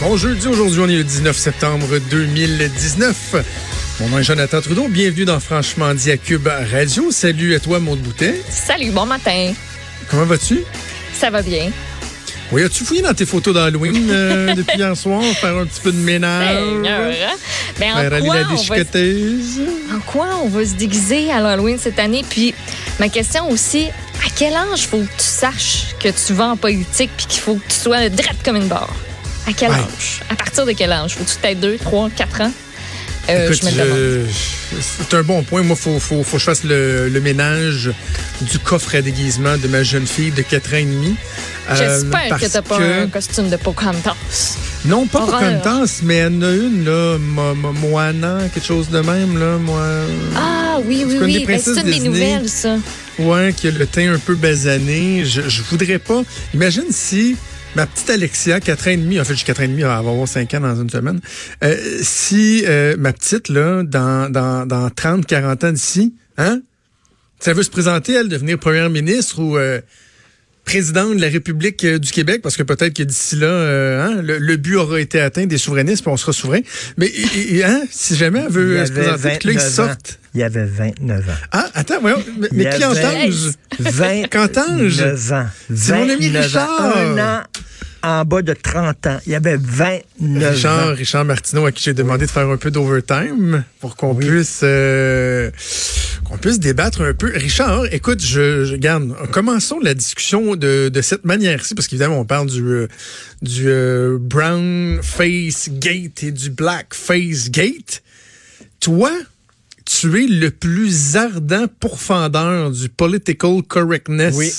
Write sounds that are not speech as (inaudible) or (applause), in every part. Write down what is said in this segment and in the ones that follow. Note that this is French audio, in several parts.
Bon jeudi, aujourd'hui on est le 19 septembre 2019. Mon nom est Jonathan Trudeau, bienvenue dans Franchement dit à Cube Radio. Salut à toi, Boutet. Salut, bon matin. Comment vas-tu? Ça va bien. Oui, as-tu fouillé dans tes photos d'Halloween euh, depuis hier soir, faire un petit peu de ménage? Seigneur, hein? Ben, Faire aller quoi la va, en quoi on va se déguiser à l'Halloween cette année? Puis ma question aussi, à quel âge faut que tu saches que tu vas en politique puis qu'il faut que tu sois drette comme une barre? À quel Ouais. âge? À partir de quel âge? Faut-tu peut-être 2, 3, 4 ans? Euh, Écoute, je me le demande. je- c'est un bon point. Moi, il faut, faut, faut que je fasse le, le ménage du coffre à déguisement de ma jeune fille de 4 ans et demi. Euh, J'espère parce que t'as pas que- un costume de Pocahontas. Non, pas. Pocahontas, mais y en a une, là, Mo- Mo- Moana, quelque chose de même, là, moi. Ah oui, oui, oui. Ben, c'est une des nouvelles, ça. Ouais, qui a le teint un peu basané. Je, je voudrais pas. Imagine si ma petite Alexia, 4 ans et demi, en fait, j'ai 4 ans et demi, elle va avoir 5 ans dans une semaine. Euh, si euh, ma petite, là, dans, dans, dans 30, 40 ans d'ici, hein, ça veut se présenter, elle, devenir première ministre ou euh, président de la République euh, du Québec, parce que peut-être que d'ici là, euh, hein, le, le but aura été atteint des souverainistes, puis on sera souverain. Mais et- et, hein, si jamais elle veut se présenter, que là, ils 29 ans. sortent. Il avait 29 ans. Ah, attends, voyons, mais, mais qui avait- entend? 29 Qu'entends-je? ans. C'est mon ami 29 ans. Richard. Un an en bas de 30 ans. Il avait 29 Richard, ans. Richard Martineau, à qui j'ai demandé de faire un peu d'overtime pour qu'on puisse euh, qu'on puisse débattre un peu. Richard, écoute, je, je garde. Commençons la discussion de, de cette manière-ci, parce qu'évidemment, on parle du euh, du euh, brown face gate et du black face gate. Toi, tu es le plus ardent pourfendeur du political correctness. Oui.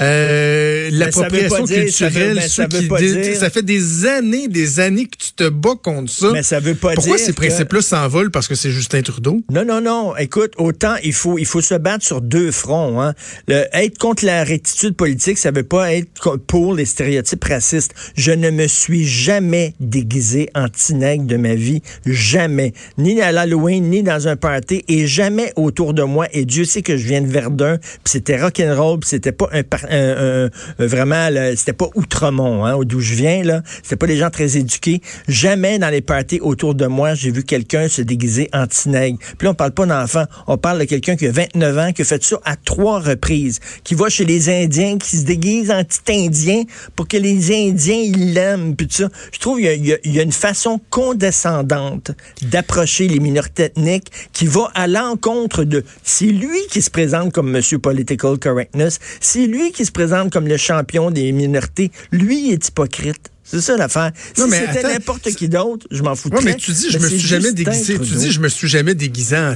Euh, l'appropriation dire- ça veut- culturelle, ça veut dire- ça fait des années, des années que tu te bats contre ça. Mais ça veut pas Pourquoi dire ces que- principes-là s'envolent parce que c'est Justin Trudeau? Non, non, non. Écoute, autant il faut, il faut se battre sur deux fronts. Hein. Le, être contre la rectitude politique, ça veut pas être pour les stéréotypes racistes. Je ne me suis jamais déguisé en tinègre de ma vie. Jamais. Ni à l'Halloween, ni dans un party, et jamais autour de moi. Et Dieu sait que je viens de Verdun, puis c'était rock'n'roll, puis c'était pas un, par- un- un- vraiment, c'était pas Outremont, hein, d'où je viens, là. C'était pas des gens très éduqués. Jamais dans les parties autour de moi, j'ai vu quelqu'un se déguiser en tinègre. Puis là, on parle pas d'enfant. On parle de quelqu'un qui a 29 ans, qui a fait ça à trois reprises, qui va chez les Indiens, qui se déguise en petit Indien pour que les Indiens, ils l'aiment, puis tout ça. Je trouve qu'il y a une façon condescendante d'approcher les minorités ethniques qui va à l'encontre de... C'est lui qui se présente comme Monsieur Political Correctness. C'est lui qui se présente comme le champion des minorités. Lui est hypocrite. C'est ça l'affaire. Non, Si mais c'était n'importe qui d'autre, je m'en foutrais. Oui, mais tu dis, je me suis jamais déguisé. Tu dis, je me suis jamais déguisé en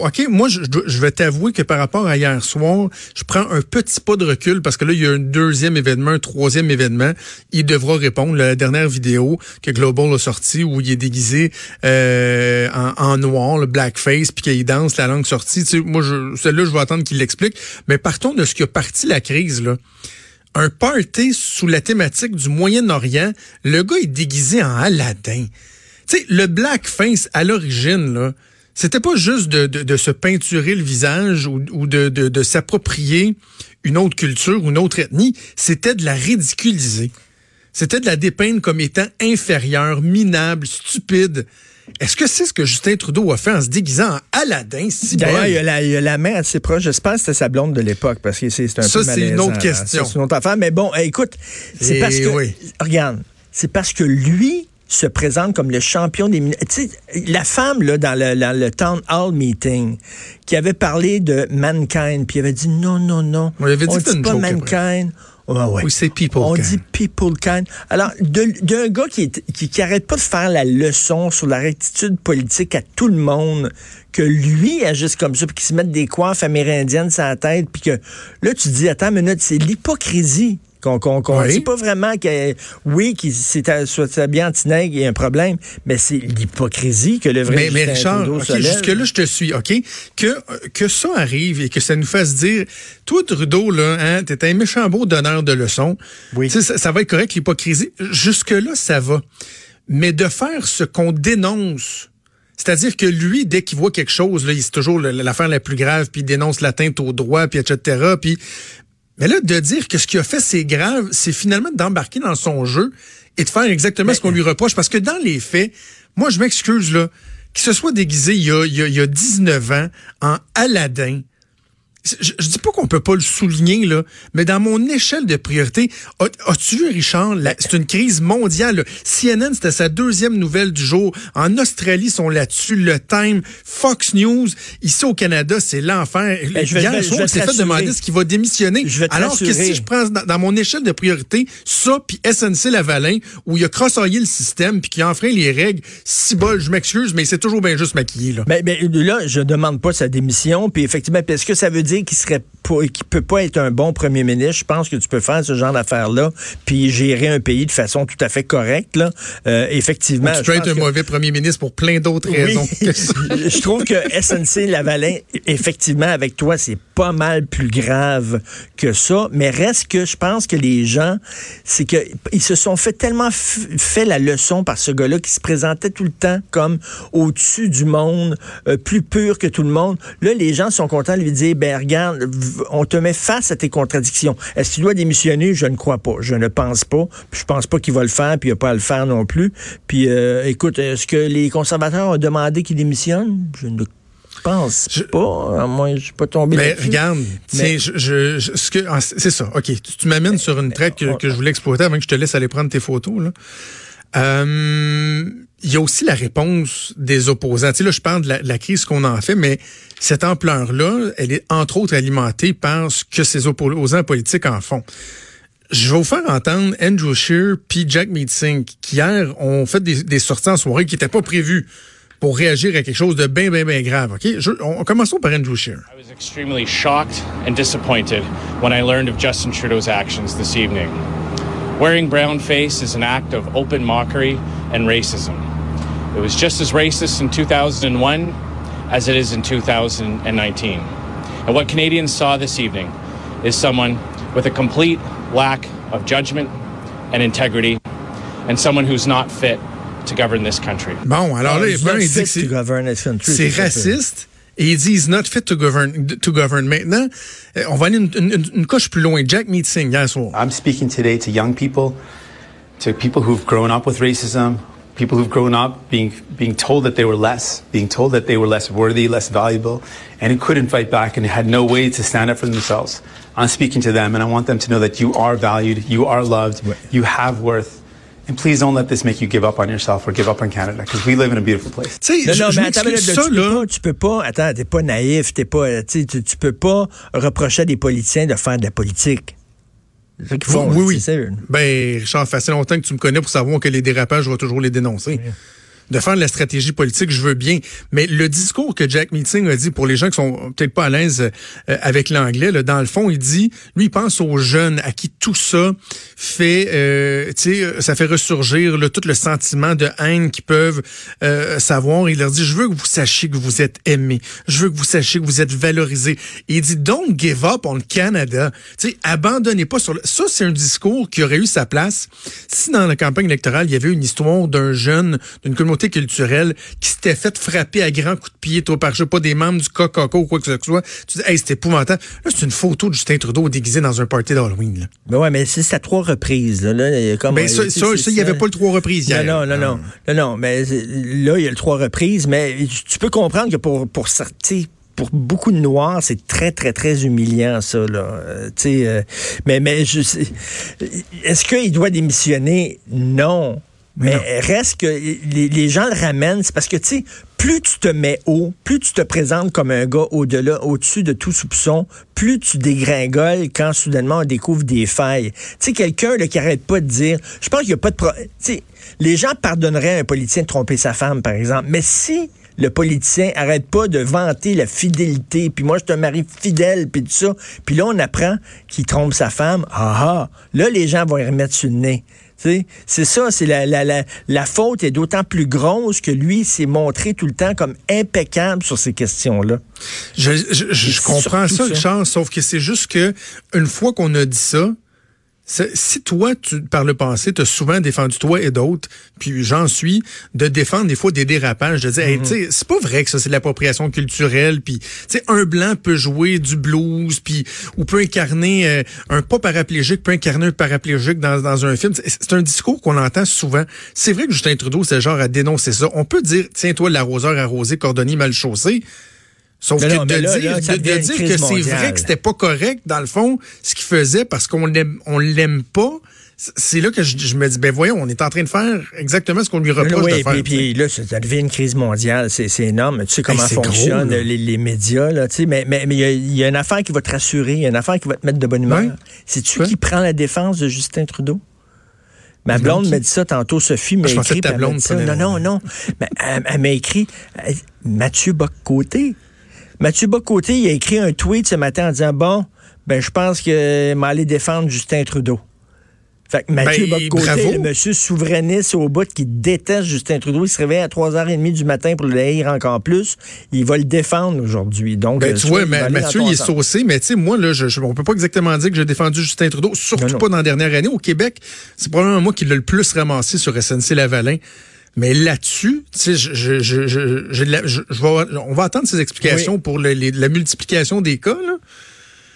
on- OK, moi, je, je vais t'avouer que par rapport à hier soir, je prends un petit pas de recul parce que là, il y a un deuxième événement, un troisième événement. Il devra répondre. La dernière vidéo que Global a sortie où il est déguisé euh, en, en noir, le blackface, puis qu'il danse la langue sortie. Tu sais, moi, je, celle-là, je vais attendre qu'il l'explique. Mais partons de ce qui a parti la crise, là un party sous la thématique du Moyen-Orient. Le gars est déguisé en Aladdin. Tu sais, le blackface, à l'origine, là, c'était pas juste de, de, de se peinturer le visage ou, ou de, de, de s'approprier une autre culture ou une autre ethnie, c'était de la ridiculiser. C'était de la dépeindre comme étant inférieure, minable, stupide. Est-ce que c'est ce que Justin Trudeau a fait en se déguisant en Aladdin, si D'ailleurs, il a la, il y a la main assez proche. J'espère que c'était sa blonde de l'époque parce que c'est un Ça, c'est une autre question. C'est une autre affaire. Mais bon, eh, écoute, c'est Et parce que... oui. Regarde, c'est parce que lui se présente comme le champion des... sais, la femme, là, dans le, dans le Town Hall Meeting, qui avait parlé de Mankind, puis il avait dit non, non, non. Avait dit on dit pas joke, Mankind. Ouais, ouais. Oui, c'est people On dit people kind. Alors, de- d'un gars qui, est, qui, qui arrête pas de faire la leçon sur la rectitude politique à tout le monde, que lui agisse comme ça, puis qu'il se mette des coiffes amérindiennes sur la tête, puis que là, tu dis, attends une minute, c'est l'hypocrisie. Qu'on Oui. dit pas vraiment que oui, qu'il s'est soit habillé en tinègre, il y a un problème, mais c'est l'hypocrisie que le vrai Mais, mais Richard, jusque-là, je te suis, OK? Que, que ça arrive et que ça nous fasse dire, toi, Trudeau, là, hein, t'es un méchant beau donneur de leçons. Oui. Tu sais, Ça, ça va être correct, l'hypocrisie. Jusque-là, ça va. Mais de faire ce qu'on dénonce, c'est-à-dire que lui, dès qu'il voit quelque chose, là, il- c'est toujours l'affaire la plus grave, puis il dénonce l'atteinte au droit, puis etc., puis Mais là, de dire que ce qu'il a fait, c'est grave, c'est finalement d'embarquer dans son jeu et de faire exactement ce qu'on lui reproche. Parce que dans les faits, moi, je m'excuse, là, qu'il se soit déguisé il y, a, il, y a, il y a 19 ans en Aladdin, je, je dis pas qu'on peut pas le souligner, là, mais dans mon échelle de priorité, as-tu vu, Richard, c'est une crise mondiale. CNN, c'était sa deuxième nouvelle du jour. En Australie, ils sont là-dessus. Le Time, Fox News. Ici au Canada, c'est l'enfer. Ben, je vais, Hier soir, c'est fait demander ce qu'il va démissionner. Je vais Alors que si je prends dans, dans, mon échelle de priorité, ça, puis SNC Lavalin, où il a crossoyé le système, puis qui a enfreint les règles, si bol, je m'excuse, mais c'est toujours bien juste maquillé. Là. Ben, ben, là, je demande pas sa démission, puis effectivement, est-ce que ça veut dire dire qu'il serait qu'il peut pas être un bon premier ministre. Je pense que tu peux faire ce genre d'affaires-là, puis gérer un pays de façon tout à fait correcte. Là. Euh, effectivement. tu peux être un mauvais premier ministre pour plein d'autres raisons. (laughs) je trouve que SNC Lavalin, effectivement, avec toi, c'est pas mal plus grave que ça. Mais reste que je pense que les gens, c'est que ils se sont fait tellement fait la leçon par ce gars-là qui se présentait tout le temps comme au-dessus du monde, euh, plus pur que tout le monde. Là, les gens sont contents de lui dire, ben regarde, on te met face à tes contradictions. Est-ce qu'il doit démissionner? Je ne crois pas. Je ne pense pas. Puis je pense pas qu'il va le faire, puis il a pas à le faire non plus. Puis euh, écoute, est-ce que les conservateurs ont demandé qu'il démissionne? Je ne pense pas. Moi, je suis pas tombé Mais regarde, mais... je, je, ce que ah, c'est ça. Ok, tu, m'amènes sur une traite que, que, je voulais exploiter avant que je te laisse aller prendre tes photos là. Euh, il y a aussi la réponse des opposants. Tu sais, là, je parle de la, crise qu'on en fait, mais cette ampleur-là, elle est entre autres alimentée par ce que ces opposants politiques en font. Je vais vous faire entendre Andrew Scheer puis Jack Meeting qui hier ont fait des, des sorties en soirée qui n'étaient pas prévues pour réagir à quelque chose de bien, bien, bien grave. OK? Je, on, commençons par Andrew Scheer. I was extremely shocked and disappointed when I learned of Justin Trudeau's actions this evening. Wearing brown face is an act of open mockery and racism. It was just as racist in 2001 as it is in 2019. And what Canadians saw this evening is someone with a complete lack of judgment and integrity and someone who's not fit to govern this country. Bon, alors là, il dit que c'est raciste. Et il dit, he's not fit to govern. To govern. Maintenant, euh, on va aller une, une, une coche plus loin. Jack Meeting, hier soir. I'm speaking today to young people, to people who've grown up with racism, people who've grown up being being told that they were less, being told that they were less worthy, less valuable, and who couldn't fight back and had no way to stand up for themselves. I'm speaking to them, and I want them to know that you are valued, you are loved, you have worth. And please don't let this make you give up on yourself or give up on Canada, because we live in a beautiful place. non, non, mais attends, ça, tu, là... peux pas, tu peux pas, attends, t'es pas naïf, t'es pas, tu, tu peux pas reprocher à des politiciens de faire de la politique. Font. Oui, oui. Ben, Richard, ça fait longtemps que tu me connais pour savoir que les dérapages, je vais toujours les dénoncer. Oui de faire de la stratégie politique, je veux bien. Mais le discours que Jack Meeting a dit pour les gens qui sont peut-être pas à l'aise euh, avec l'anglais, dans le fond, il dit, lui, il pense aux jeunes à qui tout ça fait, euh, tu sais, euh, ça fait ressurgir le, tout le sentiment de haine qu'ils peuvent euh, savoir. Il leur dit, je veux que vous sachiez que vous êtes aimés. Je veux que vous sachiez que vous êtes valorisés. Et il dit, don't give up on Canada. Tu sais, abandonnez pas sur le... Ça, c'est un discours qui aurait eu sa place si dans la campagne électorale, il y avait une histoire d'un jeune, d'une communauté culturelle qui s'était fait frapper à grands coups de pied, toi, par je sais pas, des membres du Coca ou quoi que ce soit. Tu dis, hey, c'était épouvantable. Là, c'est une photo de Justin Trudeau déguisé dans un party d'Halloween. Ben ouais, mais c'est à trois reprises. Là, là comme, ben, ça, il n'y avait pas le trois reprises hier. Non, non, non, non, non, mais là, il y a le trois reprises, mais tu peux comprendre que pour, pour sortir pour beaucoup de Noirs, c'est très, très, très humiliant, ça. Là. Euh, euh, mais mais je est-ce qu'il doit démissionner? Non. Mais reste que les, gens le ramènent, c'est parce que, tu sais, plus tu te mets haut, plus tu te présentes comme un gars au-delà, au-dessus de tout soupçon, plus tu dégringoles quand soudainement on découvre des failles. Tu sais, quelqu'un qui arrête pas de dire, je pense qu'il n'y a pas de... Pro... Tu sais, les gens pardonneraient à un politicien de tromper sa femme, par exemple, mais si le politicien arrête pas de vanter la fidélité, puis moi je te marie fidèle, puis tout ça, puis là on apprend qu'il trompe sa femme, ah ah, là les gens vont y remettre sur le nez. C'est ça, c'est la, la, la, la, faute est d'autant plus grosse que lui s'est montré tout le temps comme impeccable sur ces questions-là. Je, je, je comprends ça, Richard, sauf que c'est juste que une fois qu'on a dit ça, si toi, tu, par le passé, tu as souvent défendu toi et d'autres, puis j'en suis, de défendre des fois des dérapages, de dire, hey, tu sais, c'est pas vrai que ça, c'est de l'appropriation culturelle, puis, tu sais, un blanc peut jouer du blues, puis, ou peut incarner, euh, un pas paraplégique peut incarner un paraplégique dans, dans un film. C'est un discours qu'on entend souvent. C'est vrai que Justin Trudeau, c'est genre à dénoncer ça. On peut dire, tiens, toi, l'arroseur arrosé, cordonnier mal chaussé, Sauf que de dire, que c'est vrai que c'était pas correct, dans le fond, ce qu'il faisait parce qu'on l'aime, on l'aime pas, c'est là que je, me dis, ben voyons, on est en train de faire exactement ce qu'on lui reproche de faire. Puis, puis là, ça devient une crise mondiale, c'est énorme. Tu sais comment fonctionnent les, médias, là, tu sais, mais mais il y, a une affaire qui va te rassurer, il y a une affaire qui va te mettre de bonne humeur. C'est-tu qui prend la défense de Justin Trudeau? Ma blonde m'a dit ça tantôt, Sophie m'a ah, écrit. Non, non, non. (laughs) Mais, elle, m'a écrit Mathieu Bocoté. Mathieu Bocoté, il a écrit un tweet ce matin en disant Bon, ben je pense que m'aller défendre Justin Trudeau. Fait que Mathieu ben, Bocoté, le monsieur souverainiste au bout qui déteste Justin Trudeau, il se réveille à 3h30 du matin pour le haïr encore plus. Il va le défendre aujourd'hui. Donc, ben, tu vois, Mathieu, il est saucé, mais tu sais, moi, là, je, on peut pas exactement dire que j'ai défendu Justin Trudeau, surtout pas dans la dernière année. Au Québec, c'est probablement moi qui l'ai le plus ramassé sur SNC-Lavalin. Mais là-dessus, tu sais, je, je, je, je, on va attendre ses explications pour la multiplication des cas.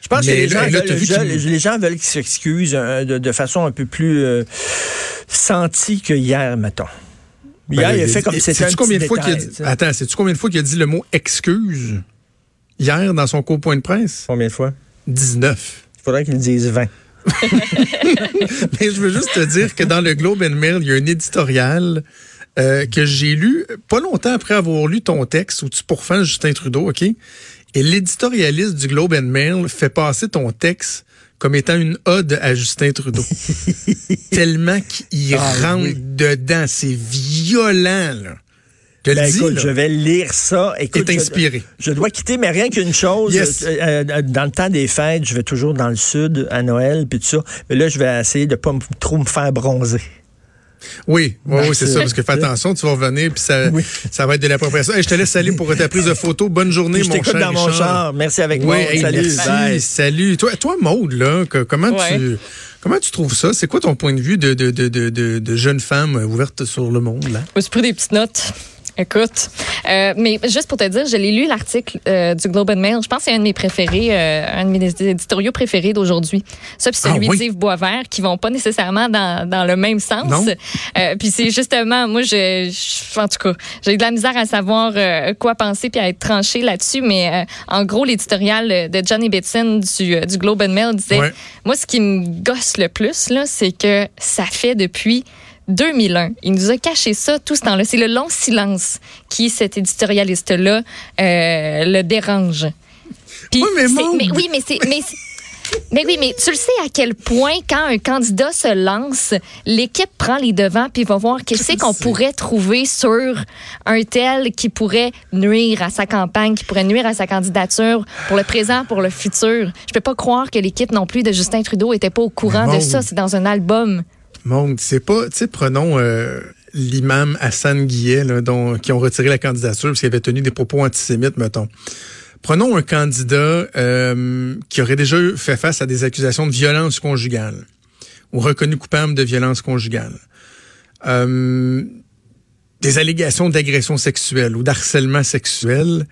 Je pense que les, gens veulent, les gens veulent qu'ils s'excusent euh, de, façon un peu plus euh, sentie que hier, mettons. Hier, ben, il a fait comme c'était un combien de fois Attends, sais-tu combien de fois qu'il a dit le mot excuse hier dans son court point de presse? Combien de fois? 19. Il faudrait qu'il dise 20. (laughs) Mais je veux juste te dire que dans le Globe and Mail, il y a un éditorial euh, que j'ai lu pas longtemps après avoir lu ton texte où tu pourfends Justin Trudeau, OK? Et l'éditorialiste du Globe and Mail fait passer ton texte comme étant une ode à Justin Trudeau. (laughs) Tellement qu'il ah rentre dedans. C'est violent, là. Je, ben, écoute, je vais lire ça. Écoute, inspiré. Je, dois quitter, mais rien qu'une chose. Euh, euh, dans le temps des fêtes, je vais toujours dans le sud à Noël, puis tout ça. Mais là, je vais essayer de pas trop me faire bronzer. Oui, oui, oui c'est ça, parce que fais attention, tu vas revenir, puis ça, ça va être de l'appropriation. Hey, je te laisse aller pour ta prise de photo. Bonne journée, mon cher. dans mon char. Merci avec moi. salut. Salut. Toi, toi Maude, là, comment tu. Comment tu trouves ça? C'est quoi ton point de vue de, de, de, de, de jeune femme ouverte sur le monde? Là? Je pris des petites notes. Écoute, euh, mais juste pour te dire, je l'ai lu l'article euh, du Globe and Mail. Je pense que c'est un de mes préférés, euh, un de mes éditoriaux préférés d'aujourd'hui. Ça, puis celui ah d'Yves Boisvert, qui vont pas nécessairement dans, dans le même sens. Euh, puis c'est justement, moi, je, en tout cas, j'ai de la misère à savoir euh, quoi penser puis à être tranché là-dessus. Mais en gros, l'éditorial de Johnny Bitson du, du Globe and Mail disait, moi, ce qui me gosse le plus là, c'est que ça fait depuis 2001. Il nous a caché ça tout ce temps-là. C'est le long silence qui, cet éditorialiste-là, euh, le dérange. oui, mais, oui, mais c'est... Mais mais oui, mais tu le sais à quel point quand un candidat se lance, l'équipe prend les devants puis va voir qu'est-ce qu'on pourrait trouver sur un tel qui pourrait nuire à sa campagne, qui pourrait nuire à sa candidature pour le présent, pour le futur. Je peux pas croire que l'équipe non plus de Justin Trudeau était pas au courant de ça. C'est dans un album. Monde, c'est pas, tu sais, prenons euh, l'imam Hassan Guillet, là, dont, qui ont retiré la candidature parce qu'il avait tenu des propos antisémites, mettons. Prenons un candidat euh, qui aurait déjà fait face à des accusations de violence conjugale ou reconnu coupable de violence conjugale. Euh, des allégations d'agression sexuelle ou d'harcèlement sexuel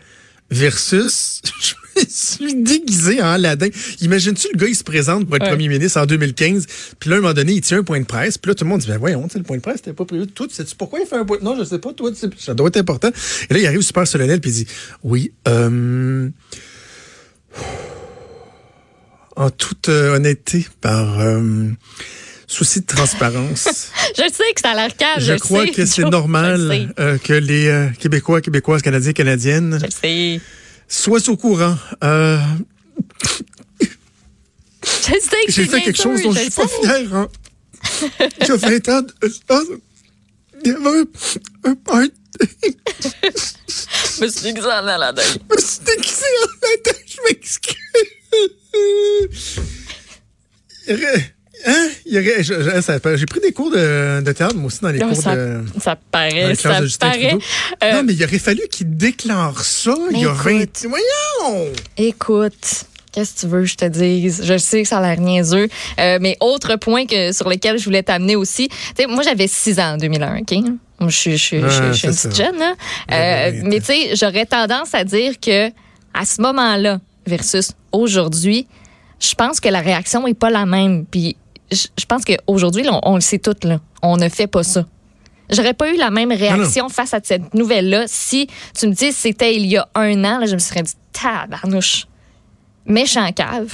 versus (laughs) je (laughs) suis déguisé en Aladdin. Imagine-tu, le gars, il se présente pour être premier ministre en 2015, puis là, à un moment donné, il tient un point de presse, puis là, tout le monde dit, ben voyons, le point de presse, c'était pas prévu de tout. Sais-tu pourquoi il fait un point? De... Non, je sais pas, toi, ça doit être important. Et là, il arrive super solennel, puis il dit, oui, euh... En toute euh, honnêteté, par... Euh, souci de transparence. (laughs) je sais que ça a l'air calme. Je, crois que c'est normal euh, que les Québécois, Québécoises, Canadiens, Canadiennes je sais. Sois au courant. Euh... Je sais que J'ai fait quelque chose dont je suis pas fier. Hein. J'ai 20 ans de... Il y avait un party. je me suis déguisé en Aladdin. Je me suis déguisé en Aladdin. Je m'excuse. Hein? J'ai pris des cours de, de, théâtre, moi aussi, dans les cours ça, de. Ça paraît, ça paraît. Euh, non, mais il aurait fallu qu'il déclare ça il y a 20. Voyons! Écoute. Qu'est-ce que tu veux je te dise? Je sais que ça a l'air niaiseux. Euh, mais autre point que, sur lequel je voulais t'amener aussi. moi, j'avais 6 ans en 2001, OK? Je suis, je une petite jeune. Euh, mais tu sais, j'aurais tendance à dire que à ce moment-là versus aujourd'hui, je pense que la réaction est pas la même. Puis je, pense qu'aujourd'hui, on, on le sait tout, là. On ne fait pas ça. J'aurais pas eu la même réaction face à cette nouvelle-là si tu me dis c'était il y a un an. Là, je me serais dit tabarnouche, méchant cave.